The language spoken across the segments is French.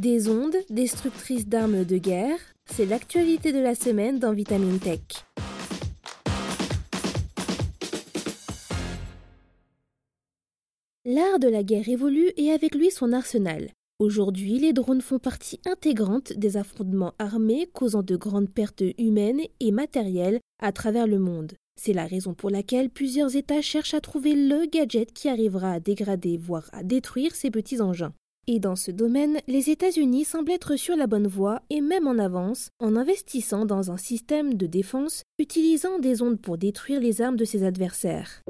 Des ondes destructrices d'armes de guerre, c'est l'actualité de la semaine dans Vitamine Tech. L'art de la guerre évolue et avec lui son arsenal. Aujourd'hui, les drones font partie intégrante des affrontements armés causant de grandes pertes humaines et matérielles à travers le monde. C'est la raison pour laquelle plusieurs États cherchent à trouver le gadget qui arrivera à dégrader, voire à détruire ces petits engins. Et dans ce domaine, les États-Unis semblent être sur la bonne voie et même en avance en investissant dans un système de défense utilisant des ondes pour détruire les armes de ses adversaires.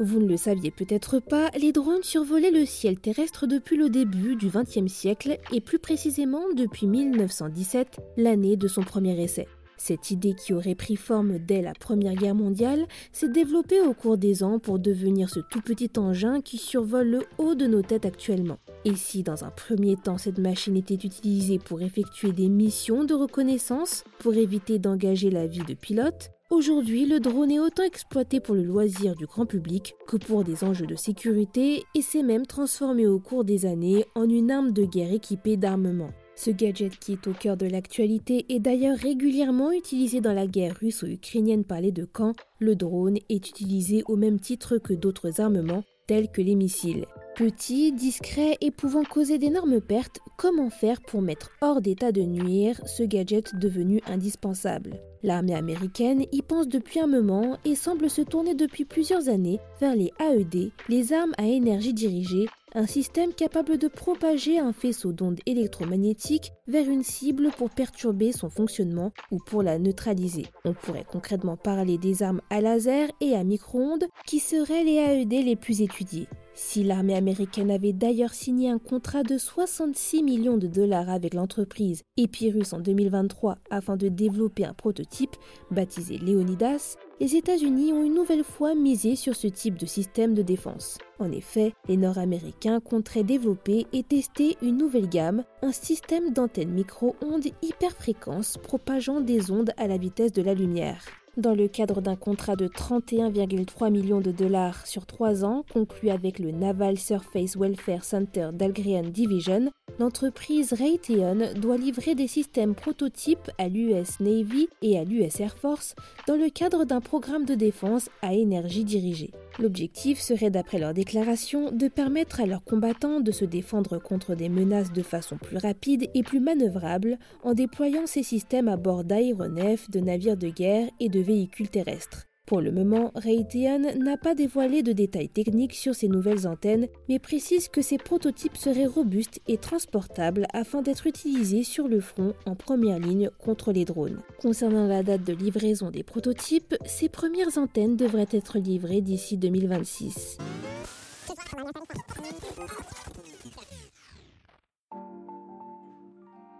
Vous ne le saviez peut-être pas, les drones survolaient le ciel terrestre depuis le début du XXe siècle et plus précisément depuis 1917, l'année de son premier essai. Cette idée qui aurait pris forme dès la Première Guerre mondiale s'est développée au cours des ans pour devenir ce tout petit engin qui survole le haut de nos têtes actuellement. Et si dans un premier temps cette machine était utilisée pour effectuer des missions de reconnaissance, pour éviter d'engager la vie de pilote, Aujourd'hui, le drone est autant exploité pour le loisir du grand public que pour des enjeux de sécurité et s'est même transformé au cours des années en une arme de guerre équipée d'armement. Ce gadget qui est au cœur de l'actualité est d'ailleurs régulièrement utilisé dans la guerre russo-ukrainienne par les deux camps. Le drone est utilisé au même titre que d'autres armements tels que les missiles. Petit, discret et pouvant causer d'énormes pertes, comment faire pour mettre hors d'état de nuire ce gadget devenu indispensable? L'armée américaine y pense depuis un moment et semble se tourner depuis plusieurs années vers les AED, les armes à énergie dirigée, un système capable de propager un faisceau d'ondes électromagnétiques vers une cible pour perturber son fonctionnement ou pour la neutraliser. On pourrait concrètement parler des armes à laser et à micro-ondes qui seraient les AED les plus étudiées. Si l'armée américaine avait d'ailleurs signé un contrat de 66 millions de dollars avec l'entreprise Epirus en 2023 afin de développer un prototype baptisé Leonidas, les États-Unis ont une nouvelle fois misé sur ce type de système de défense. En effet, les Nord-Américains compteraient développer et tester une nouvelle gamme, un système d'antennes micro-ondes hyperfréquences propageant des ondes à la vitesse de la lumière dans le cadre d'un contrat de 31,3 millions de dollars sur trois ans conclu avec le Naval Surface Welfare Center d'Algerian Division, l'entreprise Raytheon doit livrer des systèmes prototypes à l'US Navy et à l'US Air Force dans le cadre d'un programme de défense à énergie dirigée. L'objectif serait, d'après leur déclaration, de permettre à leurs combattants de se défendre contre des menaces de façon plus rapide et plus manœuvrable en déployant ces systèmes à bord d'aéronefs, de navires de guerre et de véhicules terrestres. Pour le moment, Raytheon n'a pas dévoilé de détails techniques sur ces nouvelles antennes, mais précise que ces prototypes seraient robustes et transportables afin d'être utilisés sur le front en première ligne contre les drones. Concernant la date de livraison des prototypes, ces premières antennes devraient être livrées d'ici 2026.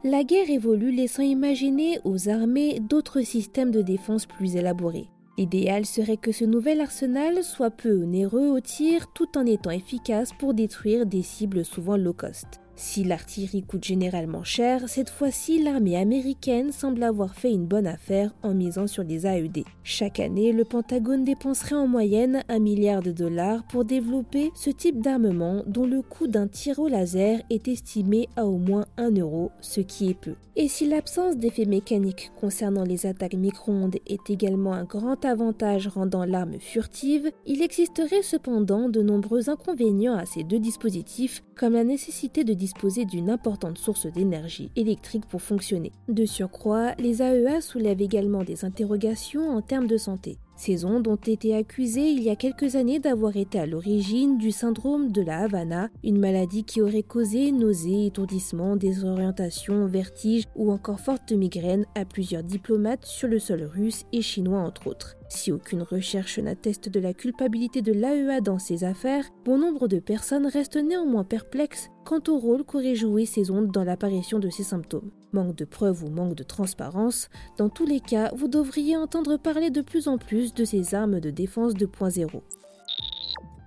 La guerre évolue laissant imaginer aux armées d'autres systèmes de défense plus élaborés. L'idéal serait que ce nouvel arsenal soit peu onéreux au tir tout en étant efficace pour détruire des cibles souvent low cost. Si l'artillerie coûte généralement cher, cette fois-ci l'armée américaine semble avoir fait une bonne affaire en misant sur les AED. Chaque année, le Pentagone dépenserait en moyenne un milliard de dollars pour développer ce type d'armement dont le coût d'un tir au laser est estimé à au moins 1 euro, ce qui est peu. Et si l'absence d'effet mécanique concernant les attaques micro-ondes est également un grand avantage rendant l'arme furtive, il existerait cependant de nombreux inconvénients à ces deux dispositifs, comme la nécessité de disposer d'une importante source d'énergie électrique pour fonctionner. De surcroît, les AEA soulèvent également des interrogations en termes de santé. Ces ondes ont été accusées il y a quelques années d'avoir été à l'origine du syndrome de la Havana, une maladie qui aurait causé nausées, étourdissements, désorientation, vertiges ou encore fortes migraines à plusieurs diplomates sur le sol russe et chinois entre autres. Si aucune recherche n'atteste de la culpabilité de l'AEA dans ces affaires, bon nombre de personnes restent néanmoins perplexes quant au rôle qu'auraient joué ces ondes dans l'apparition de ces symptômes. Manque de preuves ou manque de transparence, dans tous les cas, vous devriez entendre parler de plus en plus de ces armes de défense 2.0.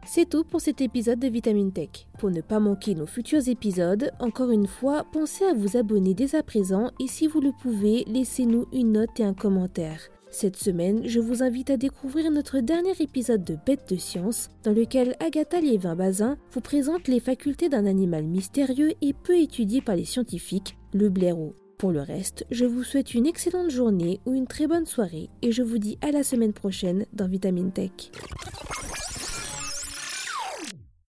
C'est tout pour cet épisode de Vitamine Tech. Pour ne pas manquer nos futurs épisodes, encore une fois, pensez à vous abonner dès à présent et si vous le pouvez, laissez-nous une note et un commentaire. Cette semaine, je vous invite à découvrir notre dernier épisode de Bête de science, dans lequel Agatha Liévin-Bazin vous présente les facultés d'un animal mystérieux et peu étudié par les scientifiques, le blaireau. Pour le reste, je vous souhaite une excellente journée ou une très bonne soirée et je vous dis à la semaine prochaine dans Vitamine Tech.